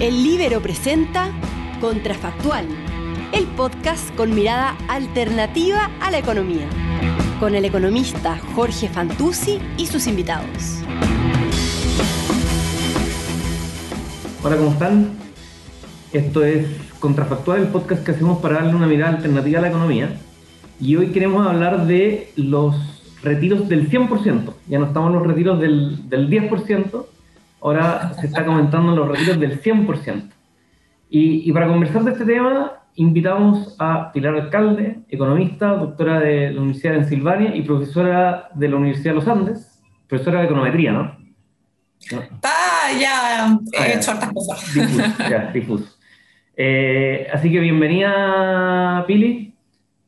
El Libero presenta Contrafactual, el podcast con mirada alternativa a la economía, con el economista Jorge Fantuzzi y sus invitados. Hola, ¿cómo están? Esto es Contrafactual, el podcast que hacemos para darle una mirada alternativa a la economía. Y hoy queremos hablar de los retiros del 100%. Ya no estamos en los retiros del, del 10%, ahora se está comentando los retiros del 100%. Y, y, para conversar de este tema, invitamos a Pilar Alcalde, economista, doctora de la Universidad de Pensilvania y profesora de la Universidad de los Andes, profesora de econometría, ¿no? Está ya, he ah, hecho hartas cosas. Difuso, ya, difuso. Eh, así que bienvenida, Pili.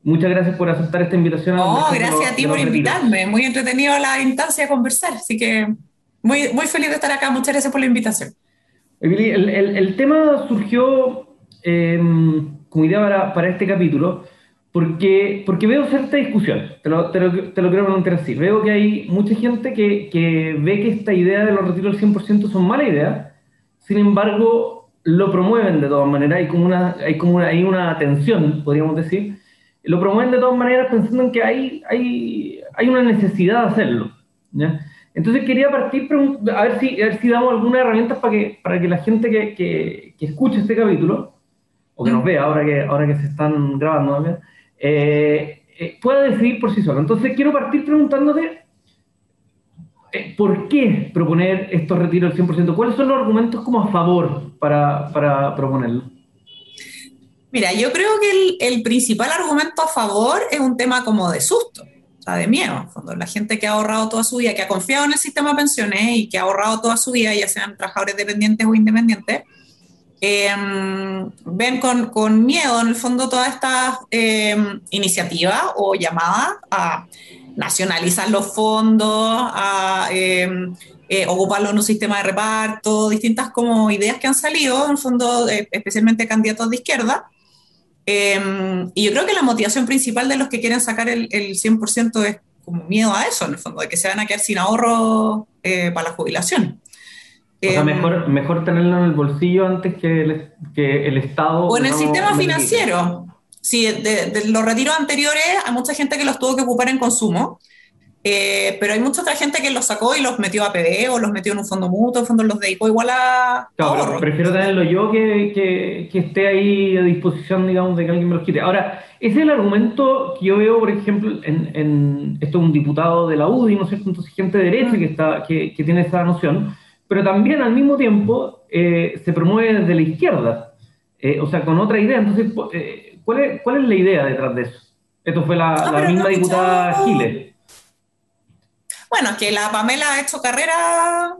Muchas gracias por aceptar esta invitación. No, gracias a ti por invitarme. Muy entretenido la instancia de conversar, así que muy, muy feliz de estar acá. Muchas gracias por la invitación. El, el, el tema surgió eh, como idea para, para, este capítulo porque, porque veo cierta discusión, te lo, te lo, te lo preguntar así. Veo que hay mucha gente que, que ve que esta idea de los retiros del 100% son mala idea, sin embargo lo promueven de todas maneras, hay como una, hay como una, hay una tensión, podríamos decir, lo promueven de todas maneras pensando en que hay, hay, hay una necesidad de hacerlo. ¿ya? Entonces quería partir a ver si, a ver si damos algunas herramientas para que, para que la gente que, que, que escuche este capítulo, o que nos vea ahora que, ahora que se están grabando eh, eh, pueda decidir por sí solo. Entonces quiero partir preguntándote eh, por qué proponer estos retiros del 100%. ¿Cuáles son los argumentos como a favor para, para proponerlo? Mira, yo creo que el, el, principal argumento a favor es un tema como de susto, sea, de miedo. En fondo. La gente que ha ahorrado toda su vida, que ha confiado en el sistema de pensiones y que ha ahorrado toda su vida, ya sean trabajadores dependientes o independientes, eh, ven con, con, miedo, en el fondo, toda esta eh, iniciativa o llamada a nacionalizar los fondos, a eh, eh, ocuparlo en un sistema de reparto, distintas como ideas que han salido, en el fondo, especialmente candidatos de izquierda, eh, y yo creo que la motivación principal de los que quieren sacar el, el 100% es como miedo a eso, en el fondo, de que se van a quedar sin ahorro eh, para la jubilación. O sea, mejor, mejor tenerlo en el bolsillo antes que el, que el Estado. O en el sistema financiero. Sí, de, de, los retiros anteriores hay mucha gente que los tuvo que ocupar en consumo eh, pero hay mucha otra gente que los sacó y los metió a PD o los metió en un fondo mutuo, en fondo los dedicó igual a. Claro, prefiero tenerlo yo que, que, que, esté ahí a disposición, digamos, de que alguien me los quite. Ahora, ese es el argumento que yo veo, por ejemplo, en, en esto es un diputado de la UDI, ¿no es cierto? Entonces, gente de derecha que, está, que, que tiene esa noción, pero también al mismo tiempo eh, se promueve desde la izquierda, eh, o sea, con otra idea. Entonces, eh, ¿cuál, es, ¿cuál es la idea detrás de eso? Esto fue la, Ah, la misma no diputada Giles. Bueno, que la Pamela ha hecho carrera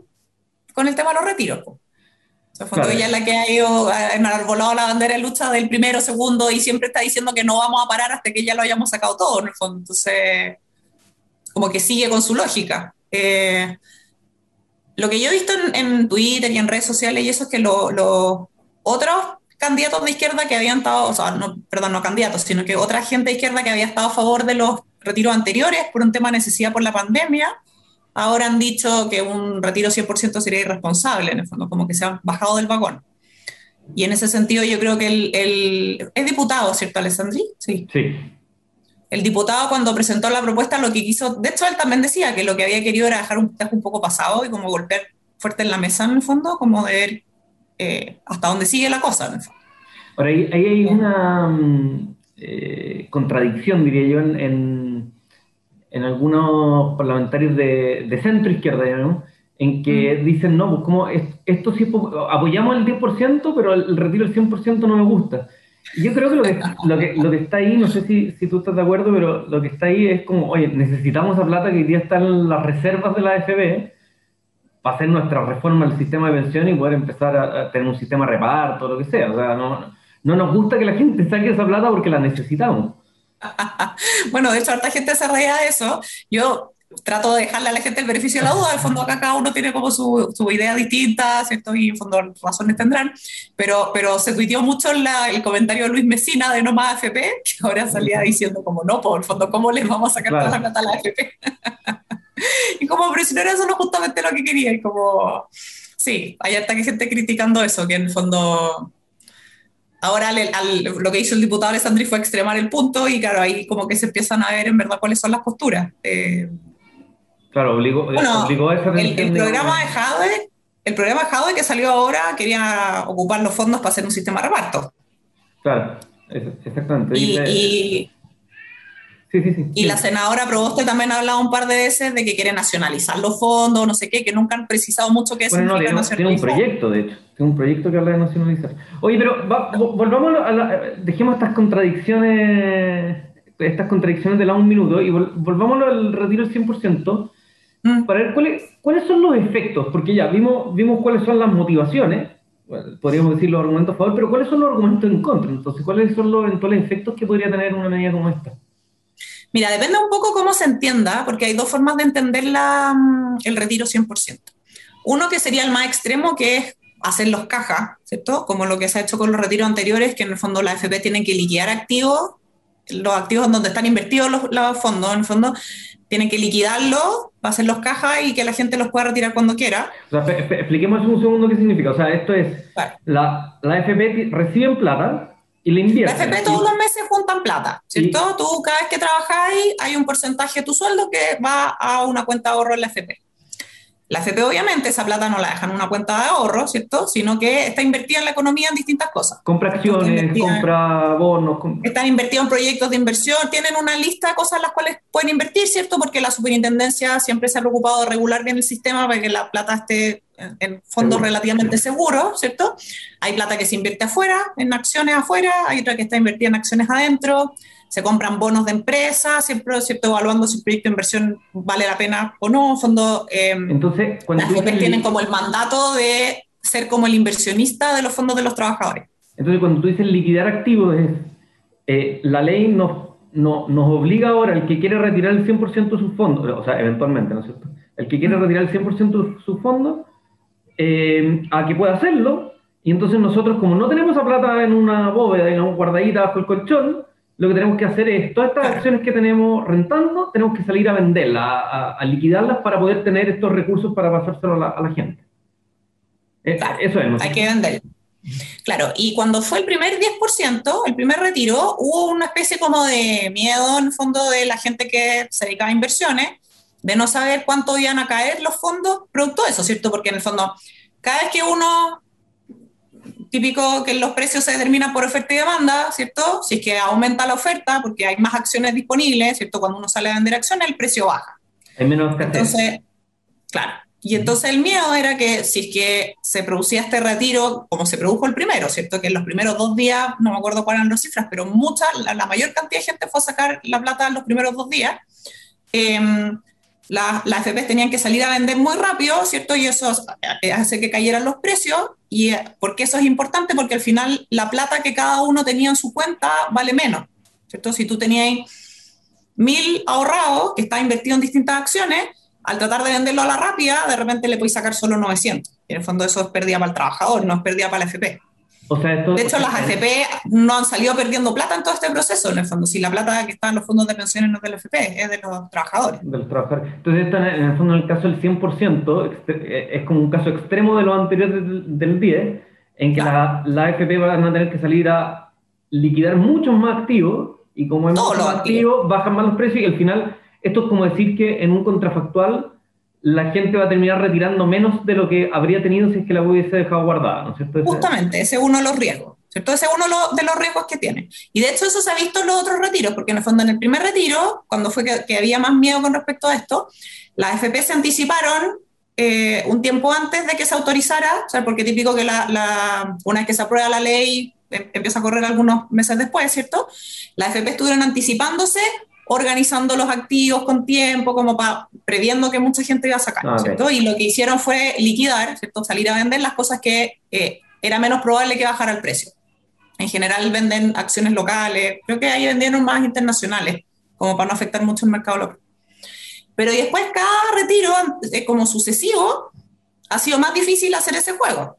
con el tema de los retiros. O sea, claro. ella la que ha ido enarbolado la bandera de lucha del primero, segundo, y siempre está diciendo que no vamos a parar hasta que ya lo hayamos sacado todo, en el fondo. Entonces, como que sigue con su lógica. Eh, lo que yo he visto en, en, Twitter y en redes sociales y eso es que los lo otros candidatos de izquierda que habían estado, o sea, no, perdón, no candidatos, sino que otra gente de izquierda que había estado a favor de los retiros anteriores por un tema de necesidad por la pandemia, ahora han dicho que un retiro 100% sería irresponsable, en el fondo, como que se han bajado del vagón. Y en ese sentido yo creo que el, el es diputado, ¿cierto, Alessandri? Sí. sí. El diputado cuando presentó la propuesta lo que quiso, de hecho él también decía que lo que había querido era dejar un tajo un poco pasado y como golpear fuerte en la mesa en el fondo, como de ver eh, hasta dónde sigue la cosa. En el fondo. Ahora, ahí, ahí hay una eh, contradicción, diría yo, en, en, en algunos parlamentarios de, de centro izquierda, ¿no? en que mm. dicen, no, pues como esto sí, apoyamos el 10%, pero el retiro del 100% no me gusta. Y yo creo que lo que, lo que, lo que está ahí, no sé si, si, tú estás de acuerdo, pero lo que está ahí es como, oye, necesitamos esa plata que hoy día está en las reservas de la AFB para hacer nuestra reforma del sistema de pensión y poder empezar a, a tener un sistema de reparto, lo que sea. O sea, no, no nos gusta que la gente saque esa plata porque la necesitamos. Bueno, de hecho, harta gente se reía de eso. Yo trato de dejarle a la gente el beneficio de la duda. Al fondo, acá cada uno tiene como su, su idea distinta, ¿cierto? Y en fondo, razones tendrán. Pero, pero se tuiteó mucho la, el comentario de Luis Mesina de No Más AFP, que ahora salía diciendo, como no, por el fondo, ¿cómo les vamos a sacar claro. toda la plata a la AFP? y como, pero si no era eso no justamente lo que quería. Y como. sí, hay hasta que gente criticando eso, que en el fondo ahora lo que hizo el diputado Alessandri fue extremar el punto y claro, ahí como que se empiezan a ver en verdad cuáles son las posturas. Eh, claro, obligó, obligó a esa el, el, programa de Jade, el programa de Jade que salió ahora quería ocupar los fondos para hacer un sistema de reparto. Claro, exactamente. y, y la senadora Proboste también ha hablado un par de veces de que quiere nacionalizar los fondos, no sé qué, que nunca han precisado mucho qué bueno, significa no, tiene, un proyecto, de hecho, tiene un proyecto que habla de nacionalizar. Oye, pero volvamos a la, dejemos estas contradicciones, estas contradicciones de la un minuto y volvamos al retiro del 100% mm. para ver cuáles, cuáles son los efectos, porque ya vimos, vimos cuáles son las motivaciones, podríamos decir los argumentos a favor, pero cuáles son los argumentos en contra, entonces, cuáles son los eventuales efectos que podría tener una medida como esta. Mira, depende un poco cómo se entienda, porque hay dos formas de entender mm, el retiro 100%. Uno que sería el más extremo, que es hacer los cajas, ¿cierto? Como lo que se ha hecho con los retiros anteriores, que en el fondo la FP tienen que liquidar activos, los activos donde están invertidos los, fondos, en el fondo tienen que liquidarlos, hacer los cajas y que la gente los pueda retirar cuando quiera. O sea, expliquemos un segundo qué significa. O sea, esto es, la, la FP reciben plata, y le invierte. La FP todos los meses juntan plata, ¿cierto? Tú cada vez que trabajáis hay un porcentaje de tu sueldo que va a una cuenta de ahorro en la FP. La FP obviamente esa plata no la dejan en una cuenta de ahorro, ¿cierto? Sino que está invertida en la economía en distintas cosas. Compra acciones, compra bonos. Están invertidos en proyectos de inversión, tienen una lista de cosas en las cuales pueden invertir, ¿cierto? Porque la superintendencia siempre se ha preocupado de regular bien el sistema para que la plata esté en fondos relativamente seguros, ¿cierto? Hay plata que se invierte afuera, en acciones afuera, hay otra que está invertida en acciones adentro se compran bonos de empresa, siempre ¿cierto? evaluando si el proyecto de inversión vale la pena o no. Fondo, eh, Entonces, cuando las tienen como el mandato de ser como el inversionista de los fondos de los trabajadores. Entonces, cuando tú dices liquidar activos, es, eh, la ley nos, no, nos obliga ahora, el que quiere retirar el 100% de sus fondos, o sea, eventualmente, ¿no es cierto? El que quiere retirar el 100% de sus fondos, eh, a que pueda hacerlo, y entonces nosotros, como no tenemos esa plata en una bóveda, digamos, guardadita bajo el colchón, lo que tenemos que hacer es, todas estas acciones que tenemos rentando, tenemos que salir a venderlas, a, liquidarlas para poder tener estos recursos para pasárselo a la, gente. Eh, eso es. Hay que vender. Claro, y cuando fue el primer 10%, el primer retiro, hubo una especie como de miedo en el fondo de la gente que se dedicaba a inversiones, de no saber cuánto iban a caer los fondos producto de eso, ¿cierto? Porque en el fondo, cada vez que uno típico que los precios se determinan por oferta y demanda, ¿cierto? Si es que aumenta la oferta porque hay más acciones disponibles, ¿cierto? Cuando uno sale a vender acciones, el precio baja. Hay menos Entonces, claro. Y entonces el miedo era que si es que se producía este retiro, como se produjo el primero, ¿cierto? Que en los primeros dos días, no me acuerdo cuáles eran las cifras, pero mucha, la, mayor cantidad de gente fue a sacar la plata en los primeros dos días. Eh, las la FP tenían que salir a vender muy rápido, ¿cierto? Y eso hace que cayeran los precios. ¿Y por qué eso es importante? Porque al final la plata que cada uno tenía en su cuenta vale menos, ¿cierto? Si tú tenías mil ahorrados que está invertido en distintas acciones, al tratar de venderlo a la rápida, de repente le puedes sacar solo 900. Y en el fondo eso es pérdida para el trabajador, no es pérdida para la FP de hecho, las AFP no han salido perdiendo plata en todo este proceso, en el fondo. Si la plata que está en los fondos de pensiones no es del AFP, es de los trabajadores. De los trabajadores. Entonces, esto, en el fondo, en el caso del 100%, eh, es como un caso extremo de lo anterior del, 10, en que la, la, AFP van a tener que salir a liquidar muchos más activos, y como hay muchos más activos, bajan más los precios, y al final, esto es como decir que en un contrafactual la gente va a terminar retirando menos de lo que habría tenido si es que la hubiese dejado guardada, ¿no es cierto? Justamente, ese es uno de los riesgos, ¿cierto? Ese es uno de los riesgos que tiene. Y de hecho eso se ha visto en los otros retiros, porque en el fondo en el primer retiro, cuando fue que, había más miedo con respecto a esto, las FP se anticiparon eh, un tiempo antes de que se autorizara, o sea, porque típico que la, una vez que se aprueba la ley em, empieza a correr algunos meses después, ¿cierto? Las FP estuvieron anticipándose organizando los activos con tiempo, como para previendo que mucha gente iba a sacar, ah, ¿cierto? Y lo que hicieron fue liquidar, ¿cierto? Salir a vender las cosas que eh, era menos probable que bajara el precio. En general venden acciones locales, creo que ahí vendieron más internacionales, como para no afectar mucho el mercado local. Pero después cada retiro, eh, como sucesivo, ha sido más difícil hacer ese juego.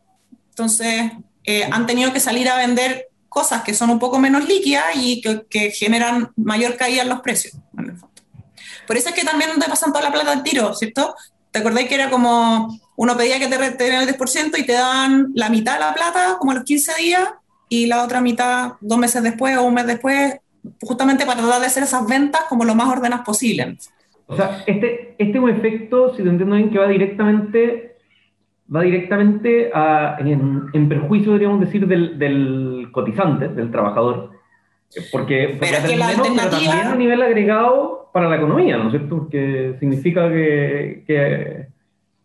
Entonces, eh, han tenido que salir a vender cosas que son un poco menos líquidas y que, generan mayor caída en los precios, en el fondo. Por eso es que también te pasan toda la plata al tiro, ¿cierto? ¿Te acordáis que era como uno pedía que te retuvieran el 10% y te daban la mitad de la plata, como a los 15 días, y la otra mitad dos meses después o un mes después, justamente para tratar de hacer esas ventas como lo más ordenas posible. O sea, este, este es un efecto, si te entiendo bien, que va directamente, va directamente a, en, en, perjuicio, deberíamos decir, del, del, cotizante, del trabajador. Porque, pero, es que la alternativa... pero también a nivel agregado para la economía, ¿no es cierto? Porque significa que, que,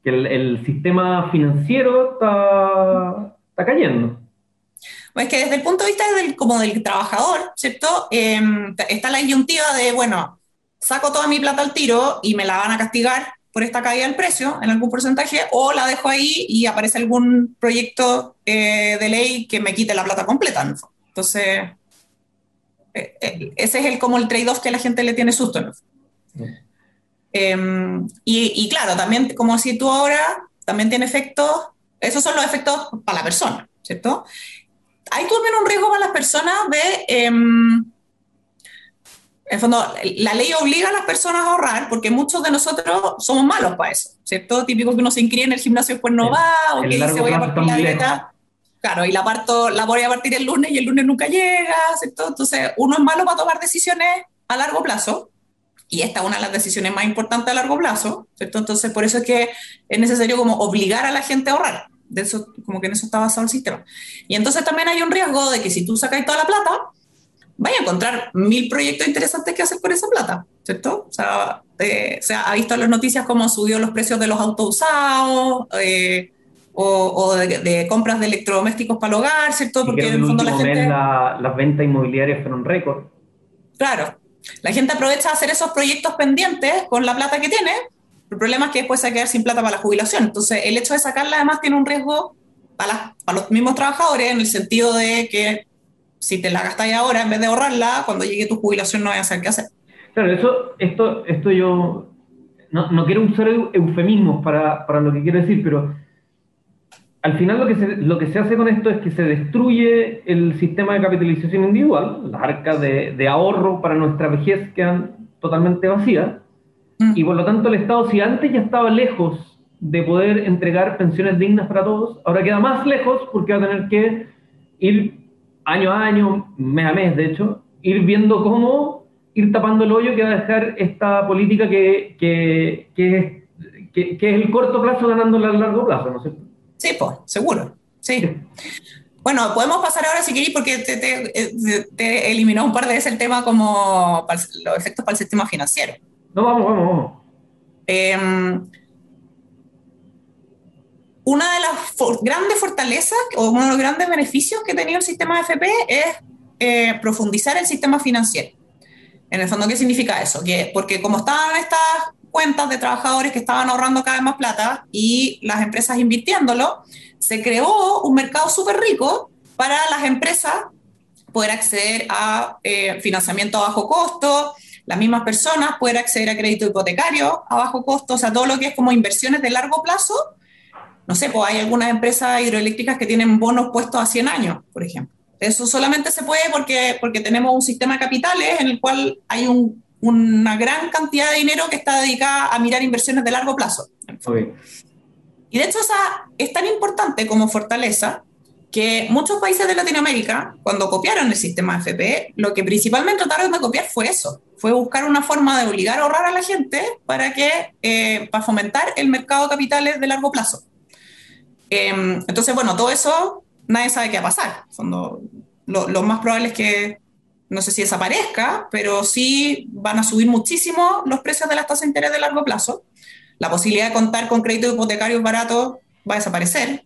que el, el, sistema financiero está, está cayendo. Pues que desde el punto de vista del, como del trabajador, ¿cierto? Eh, está la disyuntiva de, bueno, saco toda mi plata al tiro y me la van a castigar por esta caída del precio en algún porcentaje, o la dejo ahí y aparece algún proyecto eh, de ley que me quite la plata completa. Entonces, eh, eh, ese es el, como el trade-off que la gente le tiene susto. ¿no? Eh, y, y, claro, también, como si tú ahora, también tiene efectos, esos son los efectos para la persona, ¿cierto? hay también un riesgo para las personas de, eh, en el fondo, la ley obliga a las personas a ahorrar porque muchos de nosotros somos malos para eso, ¿cierto? Típico que uno se inscribe en el gimnasio y después no va, o que dice voy a partir la dieta. Claro, y la, parto, la voy a partir el lunes y el lunes nunca llega, ¿cierto? Entonces, uno es malo para tomar decisiones a largo plazo, y esta es una de las decisiones más importantes a largo plazo, ¿cierto? Entonces, por eso es que es necesario como obligar a la gente a ahorrar de eso, como que en eso está basado el sistema. Y entonces también hay un riesgo de que si tú sacas toda la plata, vaya a encontrar mil proyectos interesantes que hacer por esa plata, ¿cierto? O sea, eh, se ha visto en las noticias cómo subió los precios de los autos usados, eh, o, o de, de, compras de electrodomésticos para el hogar, ¿cierto? Porque en el fondo la gente... La, las ventas inmobiliarias fueron récord. Claro. La gente aprovecha de hacer esos proyectos pendientes con la plata que tiene el problema es que después se va a quedar sin plata para la jubilación. Entonces, el hecho de sacarla además tiene un riesgo para, para los mismos trabajadores en el sentido de que si te la gastas ahora en vez de ahorrarla, cuando llegue tu jubilación no vas a saber qué hacer. Claro, eso, esto, esto yo no, no quiero usar eufemismos para, para, lo que quiero decir, pero al final lo que, se, lo que se hace con esto es que se destruye el sistema de capitalización individual, las arcas de, de ahorro para nuestra vejez quedan totalmente vacías, y por lo tanto el Estado, si antes ya estaba lejos de poder entregar pensiones dignas para todos, ahora queda más lejos porque va a tener que ir año a año, mes a mes, de hecho, ir viendo cómo ir tapando el hoyo que va a dejar esta política que, que, que, que, que es el corto plazo ganándole al largo plazo, ¿no es cierto? Sí, pues, seguro. Sí. sí. Bueno, podemos pasar ahora si queréis porque te, te, te, eliminó un par de veces el tema como los efectos para el sistema financiero. No, vamos, vamos, vamos. Eh, una de las for grandes fortalezas o uno de los grandes beneficios que tenía el sistema FP es eh, profundizar el sistema financiero. En el fondo, ¿qué significa eso? Que, porque como estaban estas cuentas de trabajadores que estaban ahorrando cada vez más plata y las empresas invirtiéndolo, se creó un mercado súper rico para las empresas poder acceder a eh, financiamiento a bajo costo, las mismas personas pueden acceder a crédito hipotecario a bajo costo, o sea, todo lo que es como inversiones de largo plazo. No sé, pues hay algunas empresas hidroeléctricas que tienen bonos puestos a 100 años, por ejemplo. Eso solamente se puede porque, porque tenemos un sistema de capitales en el cual hay un, una gran cantidad de dinero que está dedicada a mirar inversiones de largo plazo. Okay. Y de hecho, esa es tan importante como fortaleza que muchos países de Latinoamérica, cuando copiaron el sistema FP, lo que principalmente trataron de copiar fue eso, fue buscar una forma de obligar a ahorrar a la gente para que eh, para fomentar el mercado de capitales de largo plazo. Eh, entonces, bueno, todo eso nadie sabe qué va a pasar. Lo, lo, más probable es que no sé si desaparezca, pero sí van a subir muchísimo los precios de las tasas de interés de largo plazo. La posibilidad de contar con créditos hipotecarios baratos va a desaparecer.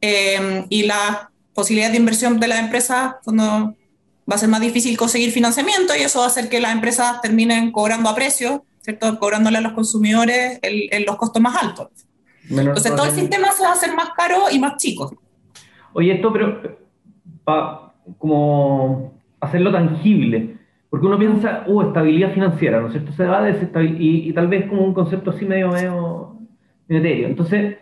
Eh, y la posibilidad de inversión de la empresa cuando va a ser más difícil conseguir financiamiento y eso va a hacer que las empresas terminen cobrando a precio, ¿cierto? Cobrándole a los consumidores el, el, los costos más altos. Entonces todo el sistema se va a hacer más caro y más chico. Oye, esto, pero para como hacerlo tangible, porque uno piensa, uh, estabilidad financiera, ¿no es cierto? Se va a y, y tal vez como un concepto así medio, medio, medio etéreo. Entonces,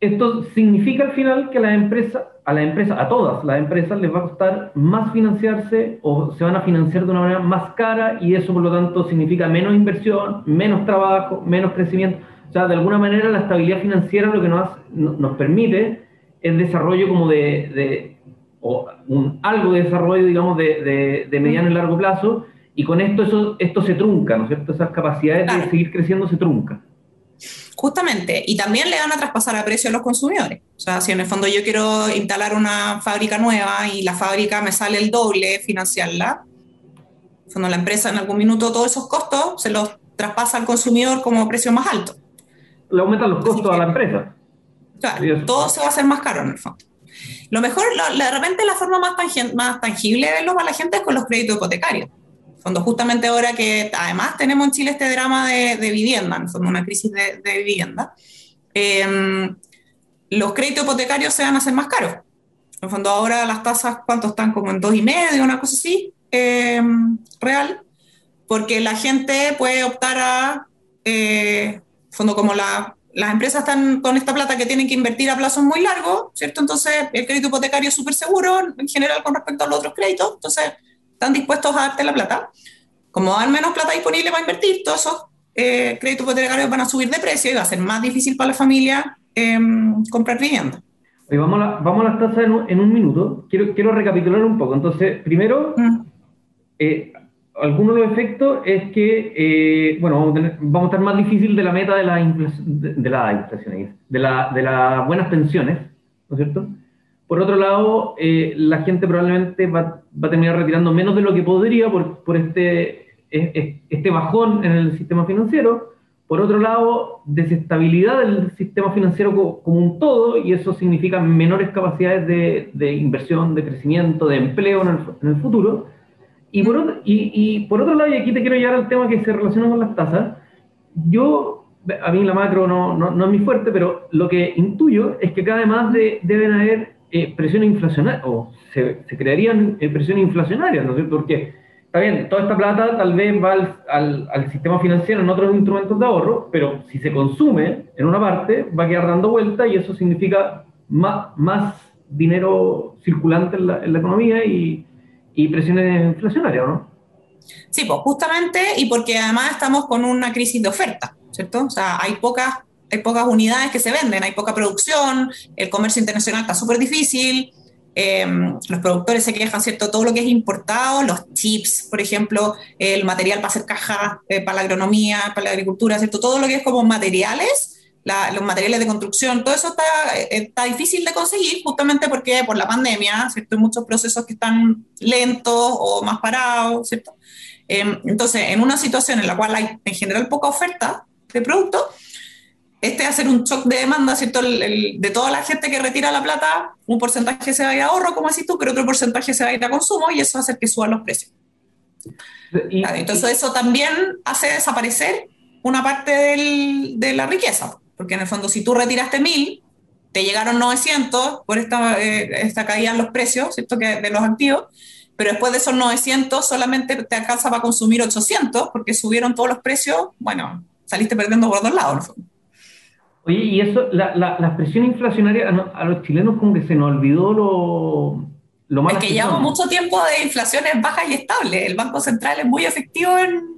esto significa al final que a las empresas, a las empresas, a todas las empresas les va a costar más financiarse o se van a financiar de una manera más cara y eso por lo tanto significa menos inversión, menos trabajo, menos crecimiento. Sea, de alguna manera la estabilidad financiera lo que nos, nos permite es desarrollo como de, o un, algo de desarrollo, digamos, de, de, mediano y largo plazo, y con esto eso, esto se trunca, ¿no es cierto? Esas capacidades de seguir creciendo se truncan. Justamente, y también le van a traspasar a precio a los consumidores. O sea, si en el fondo yo quiero instalar una fábrica nueva y la fábrica me sale el doble financiarla, cuando la empresa en algún minuto todos esos costos se los traspasa al consumidor como precio más alto. Le aumentan los costos a la empresa. Claro, todo se va a hacer más caro en el fondo. Lo mejor, de repente la forma más, más tangible de verlo para la gente es con los créditos hipotecarios. Cuando justamente ahora que además tenemos en Chile este drama de, vivienda, en una crisis de, vivienda, em, los créditos hipotecarios se van a hacer más caros. En el fondo ahora las tasas, ¿cuánto están? Como en dos y medio, una cosa así, em, real, porque la gente puede optar a, eh, fondo como la, las empresas están con esta plata que tienen que invertir a plazos muy largos, ¿cierto? Entonces el crédito hipotecario es súper seguro en general con respecto a los otros créditos, entonces están dispuestos a darte la plata. Como hay menos plata disponible para invertir, todos esos eh, créditos hipotecarios van a subir de precio y va a ser más difícil para la familia em, comprar vivienda. vamos, a vamos a las tasas en un, minuto. Quiero, quiero recapitular un poco. Entonces, primero, mm. eh, alguno de los efectos es que, eh, bueno, vamos a, estar más difícil de la meta de la, de, la inflación, de, la, de las buenas pensiones, ¿no es cierto? Por otro lado, eh, la gente probablemente va, va, a terminar retirando menos de lo que podría por, por este, este bajón en el sistema financiero. Por otro lado, desestabilidad del sistema financiero como, un todo, y eso significa menores capacidades de, de inversión, de crecimiento, de empleo en el, en el futuro. Y por, otro, y, y por otro lado, y aquí te quiero llevar al tema que se relaciona con las tasas, yo a mí la macro no, no, no, es mi fuerte, pero lo que intuyo es que cada vez más de, deben haber eh, presión inflacionaria, o se, se crearían eh, presiones inflacionarias, ¿no es cierto? Porque, está bien, toda esta plata tal vez va al, al, sistema financiero en otros instrumentos de ahorro, pero si se consume en una parte, va a quedar dando vuelta y eso significa más, más dinero circulante en la, en la economía y, y presiones inflacionarias, ¿no? Sí, pues justamente y porque además estamos con una crisis de oferta, ¿cierto? O sea, hay pocas pocas unidades que se venden, hay poca producción, el comercio internacional está súper difícil, em, los productores se quejan, ¿cierto? Todo lo que es importado, los chips, por ejemplo, el material para hacer cajas, eh, para la agronomía, para la agricultura, ¿cierto? Todo lo que es como materiales, los materiales de construcción, todo eso está, eh, está, difícil de conseguir justamente porque por la pandemia, ¿cierto? Hay muchos procesos que están lentos o más parados, ¿cierto? Em, entonces, en una situación en la cual hay en general poca oferta de productos, este va a ser un shock de demanda, ¿cierto? de toda la gente que retira la plata, un porcentaje se va a ir a ahorro, como decís tú, pero otro porcentaje se va a ir a consumo y eso va a hacer que suban los precios. Entonces eso también hace desaparecer una parte de la riqueza, porque en el fondo si tú retiraste mil, te llegaron 900 por esta, eh, esta caída en los precios, ¿cierto? Que de los activos, pero después de esos 900 solamente te alcanza para consumir 800 porque subieron todos los precios, bueno, saliste perdiendo por dos lados. Oye, y eso, la, la, presión inflacionaria a, los chilenos como que se nos olvidó lo, lo. Es que, llevamos mucho tiempo de inflaciones bajas y estables. El Banco Central es muy efectivo en,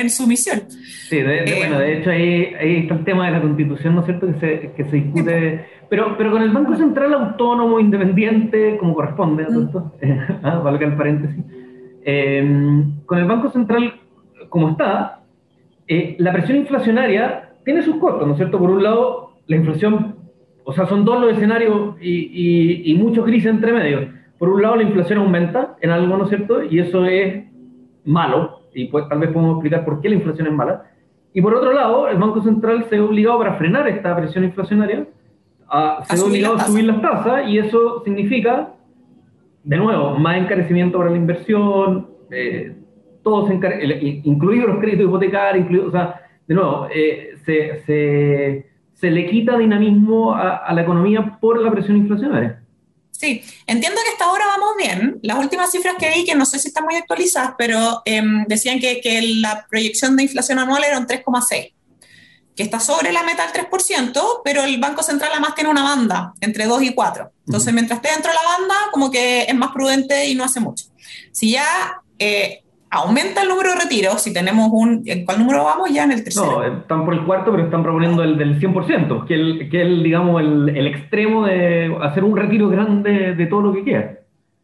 en su misión. Sí, de, eh, bueno, de hecho ahí, ahí, está el tema de la constitución, ¿no es cierto?, que se, que se discute, pero, pero con el Banco Central autónomo, independiente, como corresponde, ¿no es cierto? Mm. ah, valga el paréntesis. Eh, con el Banco Central como está, eh, la presión inflacionaria tiene sus costos, ¿no es cierto? Por un lado, la inflación, o sea, son dos los escenarios y, y, y mucho entre medio. Por un lado, la inflación aumenta en algo, ¿no es cierto? Y eso es malo, y pues tal vez podemos explicar por qué la inflación es mala. Y por otro lado, el Banco Central se ha obligado para frenar esta presión inflacionaria, a, se ha obligado a subir las tasas, y eso significa, de nuevo, más encarecimiento para la inversión, eh, todos incluidos los créditos hipotecarios, incluidos, o sea, de nuevo, eh, se, se, se, le quita dinamismo a, a, la economía por la presión inflacionaria. Sí, entiendo que hasta ahora vamos bien. Las últimas cifras que vi, que no sé si están muy actualizadas, pero eh, decían que, que, la proyección de inflación anual era un 3,6, que está sobre la meta del 3%, pero el Banco Central además tiene una banda entre 2 y 4. Entonces, mientras esté dentro de la banda, como que es más prudente y no hace mucho. Si ya eh, aumenta el número de retiros, si tenemos un... ¿En cuál número vamos ya? En el tercero. No, están por el cuarto, pero están proponiendo el del 100%, que es que el, digamos, el, el, extremo de hacer un retiro grande de todo lo que queda.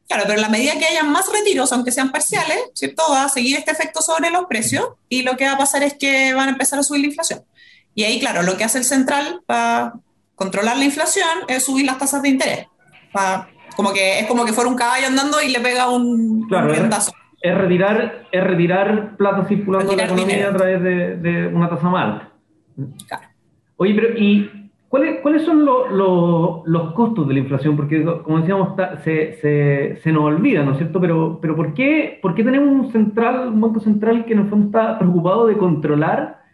Claro, pero en la medida que haya más retiros, aunque sean parciales, ¿cierto? Va a seguir este efecto sobre los precios y lo que va a pasar es que van a empezar a subir la inflación. Y ahí, claro, lo que hace el central para controlar la inflación es subir las tasas de interés. como que es como que fuera un caballo andando y le pega un, claro, Es retirar, es retirar plata circulando en la economía a través de, una tasa más alta. Claro. Oye, pero ¿y ¿Cuáles, son los costos de la inflación? Porque, como decíamos, se, nos olvida, ¿no es cierto? Pero, pero ¿por, qué, ¿por qué tenemos un central, un banco central que en el fondo está preocupado de controlar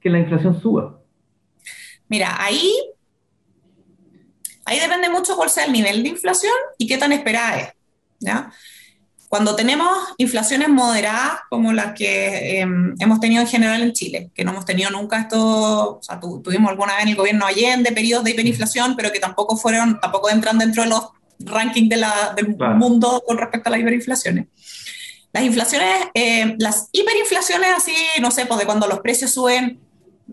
que la inflación suba? Mira, ahí, ahí depende mucho cuál sea el nivel de inflación y qué tan esperada es. ¿ya? Cuando tenemos inflaciones moderadas como las que em, hemos tenido en general en Chile, que no hemos tenido nunca esto, o sea, tuvimos alguna vez en el gobierno Allende periodos de hiperinflación, pero que tampoco fueron, tampoco entran dentro de los rankings de la, del mundo con respecto a las hiperinflaciones. Las inflaciones, eh, las hiperinflaciones así, no sé, pues de cuando los precios suben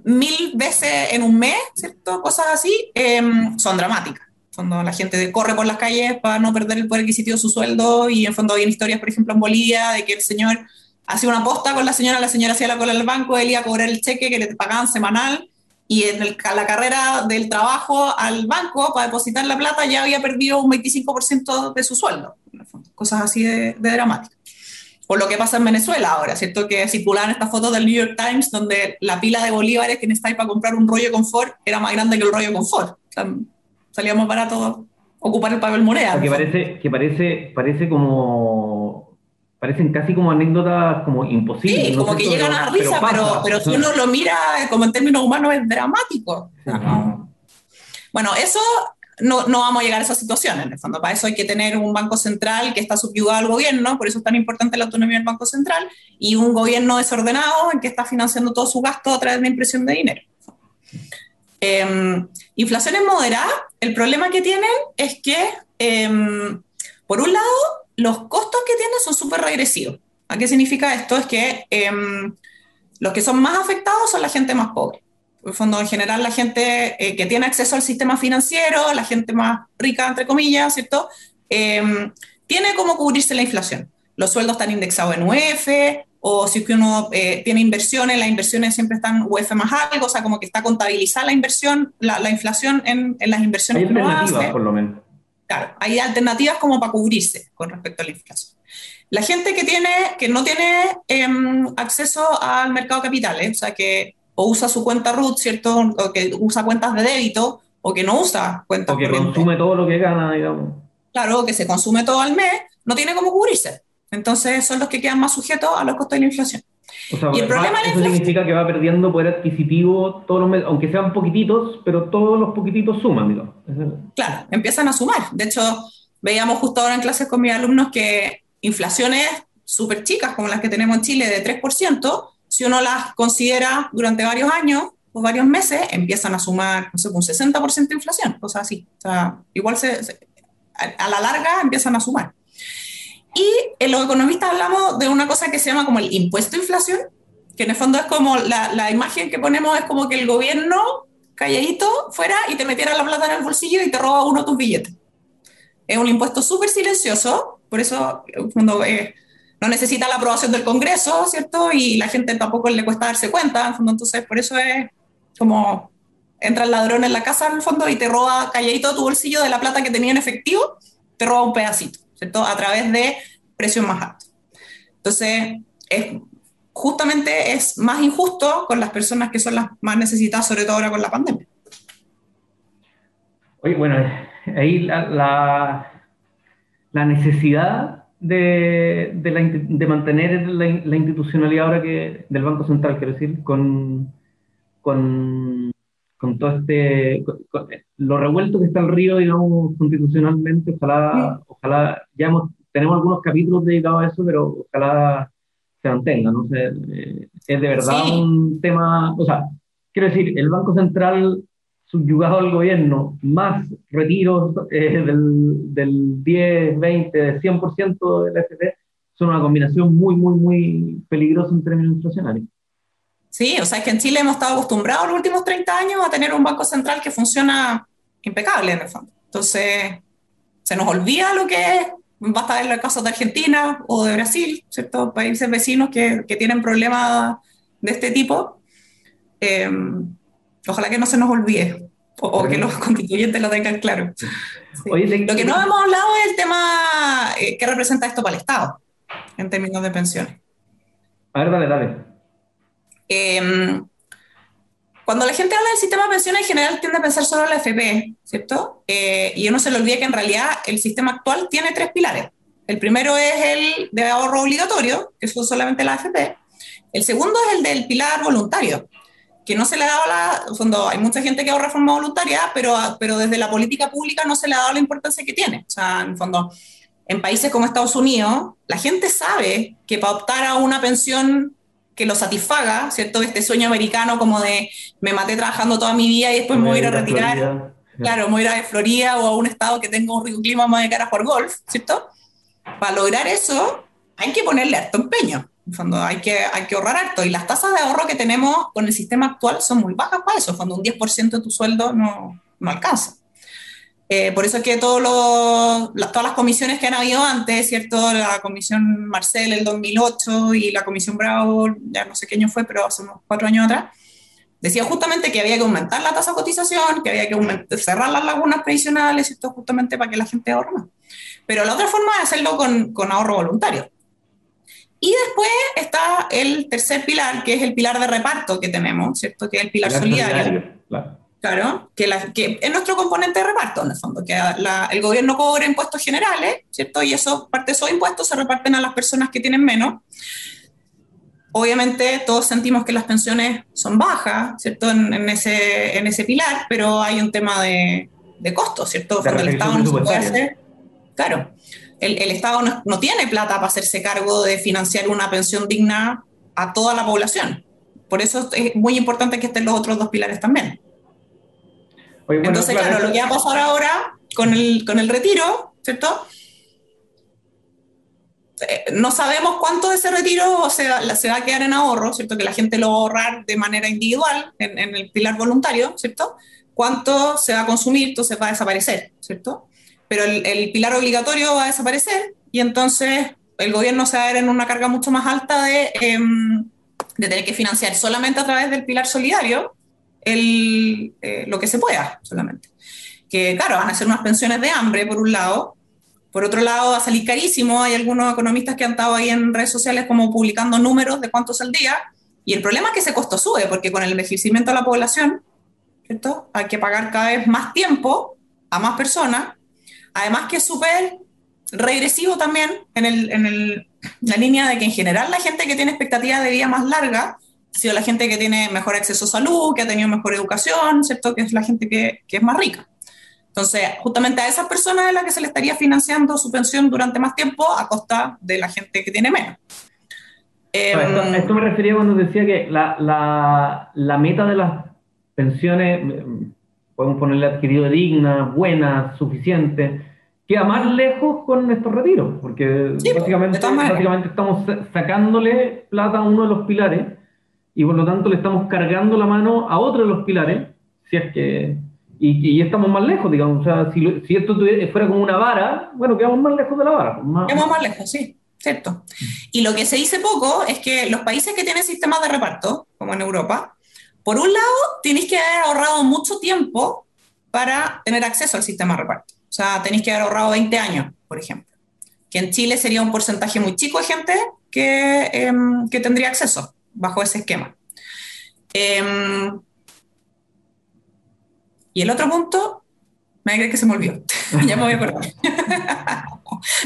mil veces en un mes, ¿cierto? Cosas así, em, son dramáticas cuando la gente corre por las calles para no perder el poder adquisitivo de su sueldo y en fondo hay historias, por ejemplo, en Bolivia, de que el señor hacía una aposta con la señora, la señora hacía la cola al banco, él iba a cobrar el cheque que le pagaban semanal y en la carrera del trabajo al banco para depositar la plata ya había perdido un 25% de su sueldo. Cosas así de, de dramáticas. O lo que pasa en Venezuela ahora, ¿cierto? Que circulaban estas fotos del New York Times donde la pila de bolívares que necesitáis para comprar un rollo de confort era más grande que el rollo de confort. Salía más barato ocupar el papel moneda. Que parece, que parece, parece como parecen casi como anécdotas como imposibles. Sí, como que llegan a risa, pero, pero, si uno lo mira como en términos humanos es dramático. Bueno, eso no, no, vamos a llegar a esa situación en el fondo. Para eso hay que tener un banco central que está subyugado al gobierno, por eso es tan importante la autonomía del banco central, y un gobierno desordenado en que está financiando todo su gasto a través de impresión de dinero. Eh, inflaciones moderadas, el problema que tienen es que, em, por un lado, los costos que tienen son súper regresivos. ¿A qué significa esto? Es que em, los que son más afectados son la gente más pobre. Fondo, en general, la gente eh, que tiene acceso al sistema financiero, la gente más rica, entre comillas, ¿cierto? Em, tiene cómo cubrirse la inflación. Los sueldos están indexados en UF, o si es que uno eh, tiene inversiones, las inversiones siempre están UF más algo, o sea, como que está contabilizada la inversión, la, inflación en, en, las inversiones. Hay alternativas, por lo menos. Claro, hay alternativas como para cubrirse con respecto a la inflación. La gente que, tiene, que no tiene em, acceso al mercado de capitales, o sea, que o usa su cuenta RUT, ¿cierto? O que usa cuentas de débito, o que no usa cuentas O que consume todo lo que gana, digamos. Claro, que se consume todo al mes, no tiene cómo cubrirse. Entonces son los que quedan más sujetos a los costos de la inflación. y el problema eso significa que va perdiendo poder adquisitivo todos los meses, aunque sean poquititos, pero todos los poquititos suman, digamos. Claro, empiezan a sumar. De hecho, veíamos justo ahora en clases con mis alumnos que inflaciones súper chicas, como las que tenemos en Chile, de 3%, si uno las considera durante varios años o varios meses, empiezan a sumar, no sé, un 60% de inflación, cosas así. O sea, igual se, a la larga empiezan a sumar. Y en los economistas hablamos de una cosa que se llama como el impuesto de inflación, que en el fondo es como la, la imagen que ponemos es como que el gobierno calladito fuera y te metiera la plata en el bolsillo y te roba uno tus billetes. Es un impuesto súper silencioso, por eso cuando, eh, no necesita la aprobación del Congreso, ¿cierto? Y la gente tampoco le cuesta darse cuenta, en fondo, entonces por eso es como entra el ladrón en la casa en el fondo y te roba calladito tu bolsillo de la plata que tenía en efectivo, te roba un pedacito. A través de precios más altos. Entonces, es, justamente es más injusto con las personas que son las más necesitadas, sobre todo ahora con la pandemia. Oye, bueno, ahí la, la, necesidad de, de, mantener la, institucionalidad ahora que del Banco Central, quiero decir, con, con, con todo este, lo revuelto que está el río, digamos, constitucionalmente, ojalá, ojalá, ya hemos, tenemos algunos capítulos dedicados a eso, pero ojalá se mantenga, ¿no? sé eh, es de verdad un tema, o sea, quiero decir, el Banco Central subyugado al gobierno, más retiros eh, del, del 10, 20, 100% del FP, son una combinación muy, muy, muy peligrosa en términos inflacionarios. Sí, o sea, es que en Chile hemos estado acostumbrados los últimos 30 años a tener un banco central que funciona impecable en el fondo. Entonces, se nos olvida lo que es, basta ver los casos de Argentina o de Brasil, ¿cierto? Países vecinos que, que tienen problemas de este tipo. Eh, ojalá que no se nos olvide o, que los constituyentes lo tengan claro. lo que no hemos hablado es el tema eh, que representa esto para el Estado en términos de pensiones. A ver, dale, dale. Em, cuando la gente habla del sistema de pensiones, en general tiende a pensar solo en la FP, ¿cierto? Eh, y uno se le olvida que en realidad el sistema actual tiene tres pilares. El primero es el de ahorro obligatorio, que es solamente la AFP. El segundo es el del pilar voluntario, que no se le ha dado la, fondo, hay mucha gente que ahorra de forma voluntaria, pero, pero desde la política pública no se le ha dado la importancia que tiene. O sea, en fondo, en países como Estados Unidos, la gente sabe que para optar a una pensión que lo satisfaga, ¿cierto? Este sueño americano como de me maté trabajando toda mi vida y después me voy a ir a retirar. Claro, me voy a ir a Florida o a un estado que tenga un rico clima más de cara por golf, ¿cierto? Para lograr eso hay que ponerle harto empeño. En fondo, hay que, hay que ahorrar harto. Y las tasas de ahorro que tenemos con el sistema actual son muy bajas para eso. Cuando un 10% de tu sueldo no, no alcanza. Eh, por eso es que todos los, todas las comisiones que han habido antes, ¿cierto? La comisión Marcel el 2008 y la comisión Bravo, ya no sé qué año fue, pero hace unos cuatro años atrás, decía justamente que había que aumentar la tasa de cotización, que había que cerrar las lagunas previsionales, esto justamente para que la gente ahorre más. Pero la otra forma es hacerlo con, con ahorro voluntario. Y después está el tercer pilar, que es el pilar de reparto que tenemos, ¿cierto? Que es el pilar, solidario. claro. Que, que, es nuestro componente de reparto, en el fondo, que el gobierno cobra impuestos generales, ¿cierto? Y eso, parte de esos impuestos se reparten a las personas que tienen menos. Obviamente todos sentimos que las pensiones son bajas, ¿cierto? En, ese, en ese pilar, pero hay un tema de, de costos, ¿cierto? Cuando el Estado no se puede hacer. Claro el, Estado no, tiene plata para hacerse cargo de financiar una pensión digna a toda la población. Por eso es muy importante que estén los otros dos pilares también. Entonces, claro, lo que va a pasar ahora con el, con el retiro, ¿cierto? Eh, no sabemos cuánto de ese retiro se, se, va a quedar en ahorro, ¿cierto? Que la gente lo va a ahorrar de manera individual en, en el pilar voluntario, ¿cierto? Cuánto se va a consumir, entonces va a desaparecer, ¿cierto? pero el, pilar obligatorio va a desaparecer y entonces el gobierno se va a ver en una carga mucho más alta de, em, de tener que financiar solamente a través del pilar solidario eh, lo que se pueda solamente. Que claro, van a ser unas pensiones de hambre por un lado, por otro lado va a salir carísimo, hay algunos economistas que han estado ahí en redes sociales como publicando números de cuánto día y el problema es que ese costo sube, porque con el envejecimiento de la población, ¿cierto? Hay que pagar cada vez más tiempo a más personas Además que es súper regresivo también en, el, en el, la línea de que en general la gente que tiene expectativas de vida más larga ha sido la gente que tiene mejor acceso a salud, que ha tenido mejor educación, ¿cierto? Que es la gente que, que es más rica. Entonces, justamente a esas personas es la que se le estaría financiando su pensión durante más tiempo a costa de la gente que tiene menos. Em, esto, me refería cuando decía que la, la, la meta de las pensiones podemos ponerle adquirido digna, buena, suficiente, queda más lejos con estos retiros, porque básicamente, básicamente estamos sacándole plata a uno de los pilares y por lo tanto le estamos cargando la mano a otro de los pilares, si es que... Y, estamos más lejos, digamos. O sea, si, si esto fuera como una vara, bueno, quedamos más lejos de la vara. Quedamos más lejos, sí. Cierto. Y lo que se dice poco es que los países que tienen sistemas de reparto, como en Europa, por un lado, tenéis que haber ahorrado mucho tiempo para tener acceso al sistema de reparto. O sea, tenéis que haber ahorrado 20 años, por ejemplo. Que en Chile sería un porcentaje muy chico de gente que, em, que tendría acceso bajo ese esquema. Em, y el otro punto, me creer que se me olvidó. ya me voy a acordar.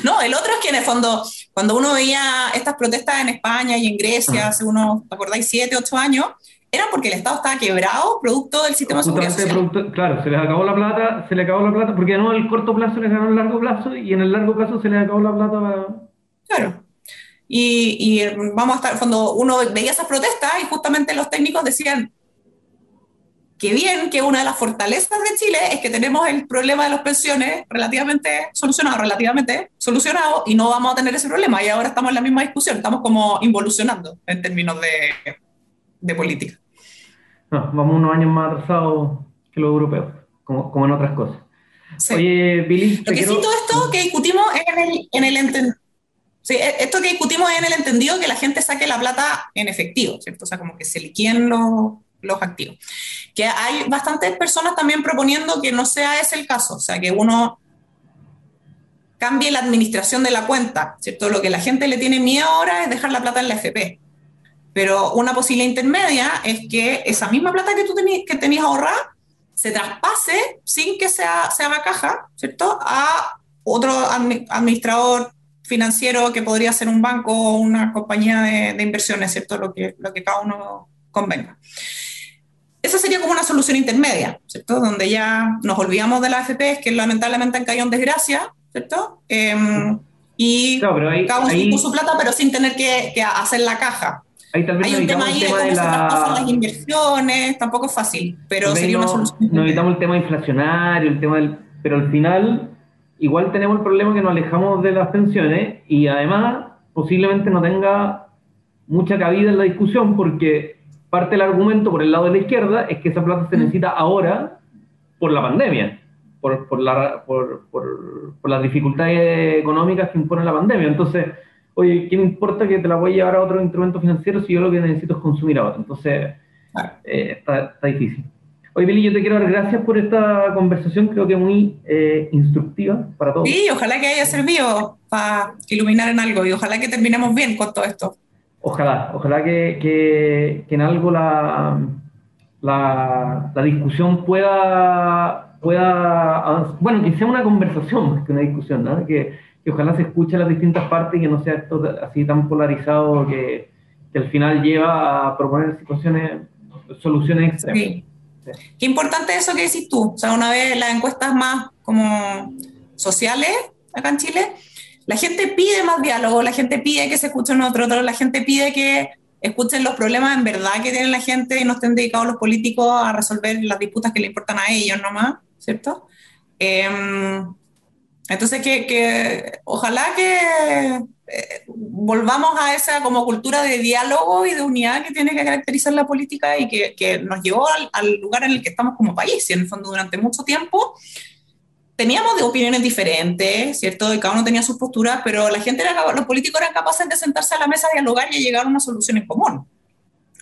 no, el otro es que en el fondo, cuando uno veía estas protestas en España y en Grecia hace unos, ¿te acordáis? 7, 8 años, era porque el Estado estaba quebrado producto del sistema de claro, se les acabó la plata, se le acabó la plata, porque no en el corto plazo les ganó el largo plazo y en el largo plazo se les acabó la plata. Claro. Y, y, vamos a estar, cuando uno veía esas protestas y justamente los técnicos decían, que bien que una de las fortalezas de Chile es que tenemos el problema de las pensiones relativamente solucionado, relativamente solucionado, y no vamos a tener ese problema. Y ahora estamos en la misma discusión, estamos como involucionando en términos de, de política. No, vamos unos años más atrasados que los europeos, como, como en otras cosas. Oye, Billy. Lo que sí, todo esto que discutimos en el, en el Sí, e, esto que discutimos es en el entendido que la gente saque la plata en efectivo, ¿cierto? O sea, como que se liquiden los, los activos. Que hay bastantes personas también proponiendo que no sea ese el caso, o sea, que uno cambie la administración de la cuenta, ¿cierto? Lo que la gente le tiene miedo ahora es dejar la plata en la FP. Pero una posible intermedia es que esa misma plata que tú tenías, que tenías ahorrada se traspase sin que sea, se haga caja, ¿cierto? A otro administrador financiero que podría ser un banco o una compañía de, de inversiones, ¿cierto? Lo que, lo que cada uno convenga. Esa sería como una solución intermedia, ¿cierto? Donde ya nos olvidamos de las AFP, que lamentablemente han caído en desgracia, ¿cierto? Em, y cada uno su plata, pero sin tener que, hacer la caja. Hay un tema ahí de cómo se las inversiones, tampoco es fácil, pero sería una solución. No evitamos el tema inflacionario, el tema del... Pero al final, igual tenemos el problema que nos alejamos de las pensiones y además posiblemente no tenga mucha cabida en la discusión porque parte del argumento por el lado de la izquierda es que esa plata se necesita ahora por la pandemia, por, por, la, por, por, las dificultades económicas que impone la pandemia. Entonces, oye, ¿qué me importa que te la voy a llevar a otro instrumento financiero si yo lo que necesito es consumir ahora? Entonces, eh, está, está, difícil. Oye, Billy, yo te quiero dar gracias por esta conversación, creo que muy eh, instructiva para todos. Sí, ojalá que haya servido para iluminar en algo y ojalá que terminemos bien con todo esto. Ojalá, ojalá que, que, en algo la, la, la, discusión pueda, pueda, bueno, que sea una conversación más que una discusión, ¿no? que, que ojalá se escuche las distintas partes y que no sea esto así tan polarizado que, que al final lleva a proponer situaciones, soluciones extremas. Sí. Qué importante eso que decís tú. O sea, una vez las encuestas más como sociales acá en Chile, la gente pide más diálogo, la gente pide que se escuchen otro, otro, la gente pide que escuchen los problemas en verdad que tiene la gente y no estén dedicados los políticos a resolver las disputas que le importan a ellos nomás, ¿cierto? Em, entonces, que, ojalá que eh, volvamos a esa como cultura de diálogo y de unidad que tiene que caracterizar la política y que, nos llevó al, al, lugar en el que estamos como país. Y en el fondo, durante mucho tiempo, teníamos de opiniones diferentes, ¿cierto? Y cada uno tenía sus posturas, pero la gente era, los políticos eran capaces de sentarse a la mesa, dialogar y llegar a una solución en común.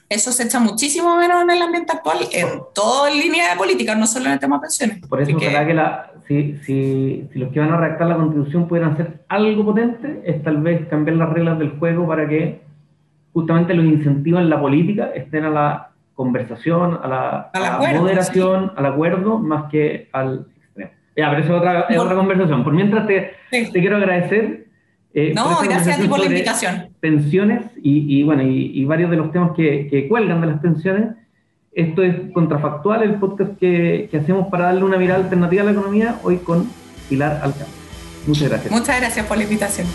Eso se echa muchísimo menos en el ambiente actual, en toda línea de política, no solo en el tema de pensiones. Por eso, que, que la, si, si, si, los que van a redactar la constitución pudieran hacer algo potente, es tal vez cambiar las reglas del juego para que justamente los incentivos en la política estén a la conversación, a la, moderación, al acuerdo, más que al ya, pero eso es otra, es otra conversación. Por mientras te, te quiero agradecer. Eh, no, gracias a ti por la invitación. Pensiones y, y bueno, y, varios de los temas que, que, cuelgan de las pensiones. Esto es Contrafactual, el podcast que, hacemos para darle una mirada alternativa a la economía, hoy con Pilar Alcántara. Muchas gracias. Muchas gracias por la invitación.